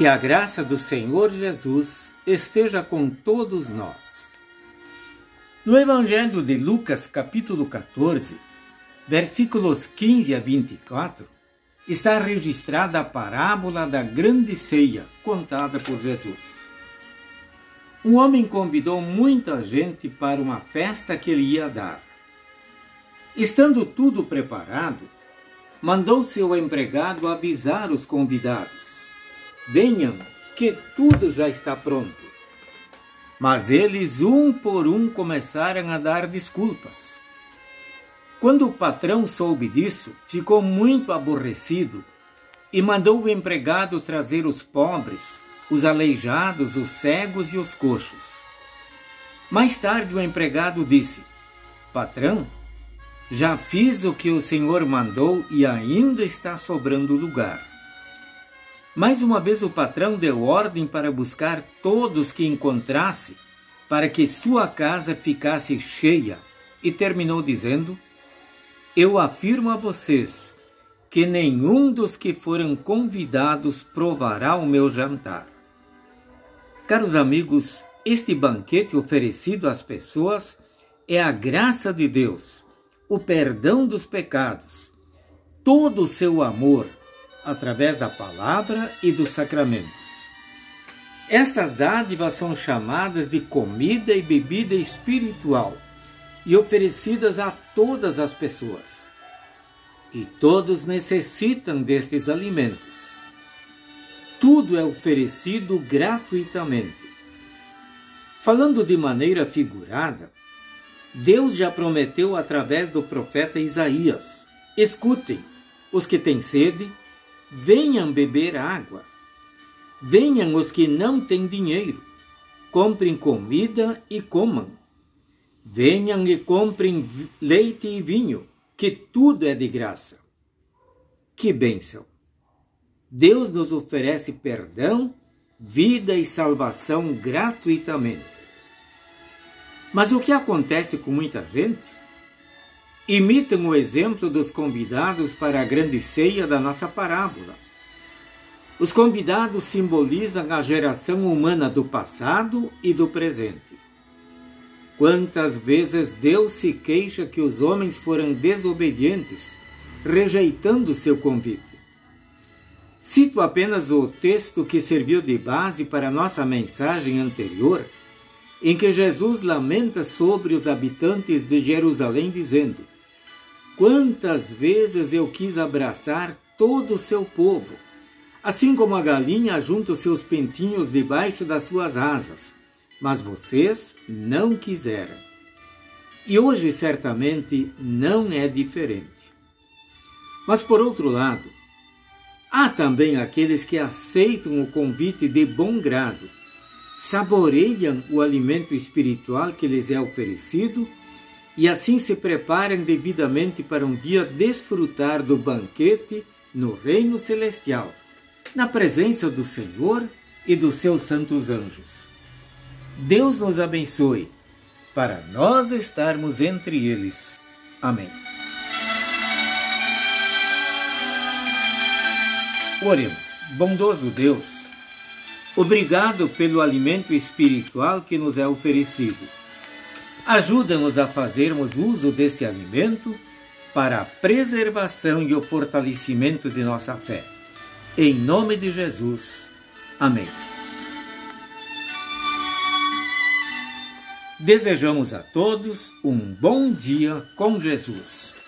Que a graça do Senhor Jesus esteja com todos nós. No Evangelho de Lucas, capítulo 14, versículos 15 a 24, está registrada a parábola da grande ceia contada por Jesus. Um homem convidou muita gente para uma festa que ele ia dar. Estando tudo preparado, mandou seu empregado avisar os convidados Venham, que tudo já está pronto. Mas eles, um por um, começaram a dar desculpas. Quando o patrão soube disso, ficou muito aborrecido e mandou o empregado trazer os pobres, os aleijados, os cegos e os coxos. Mais tarde o empregado disse: Patrão, já fiz o que o senhor mandou e ainda está sobrando lugar. Mais uma vez o patrão deu ordem para buscar todos que encontrasse, para que sua casa ficasse cheia, e terminou dizendo: Eu afirmo a vocês que nenhum dos que foram convidados provará o meu jantar. Caros amigos, este banquete oferecido às pessoas é a graça de Deus, o perdão dos pecados, todo o seu amor através da palavra e dos sacramentos. Estas dádivas são chamadas de comida e bebida espiritual e oferecidas a todas as pessoas. E todos necessitam destes alimentos. Tudo é oferecido gratuitamente. Falando de maneira figurada, Deus já prometeu através do profeta Isaías: escutem, os que têm sede, Venham beber água. Venham os que não têm dinheiro. Comprem comida e comam. Venham e comprem leite e vinho, que tudo é de graça. Que bênção! Deus nos oferece perdão, vida e salvação gratuitamente. Mas o que acontece com muita gente? Imitam o exemplo dos convidados para a grande ceia da nossa parábola. Os convidados simbolizam a geração humana do passado e do presente. Quantas vezes Deus se queixa que os homens foram desobedientes, rejeitando seu convite? Cito apenas o texto que serviu de base para nossa mensagem anterior, em que Jesus lamenta sobre os habitantes de Jerusalém, dizendo: Quantas vezes eu quis abraçar todo o seu povo, assim como a galinha junta os seus pentinhos debaixo das suas asas, mas vocês não quiseram. E hoje certamente não é diferente. Mas por outro lado, há também aqueles que aceitam o convite de bom grado, saboreiam o alimento espiritual que lhes é oferecido e assim se preparem devidamente para um dia desfrutar do banquete no reino celestial, na presença do Senhor e dos seus santos anjos. Deus nos abençoe, para nós estarmos entre eles. Amém. Oremos, bondoso Deus, obrigado pelo alimento espiritual que nos é oferecido Ajuda-nos a fazermos uso deste alimento para a preservação e o fortalecimento de nossa fé. Em nome de Jesus. Amém. Desejamos a todos um bom dia com Jesus.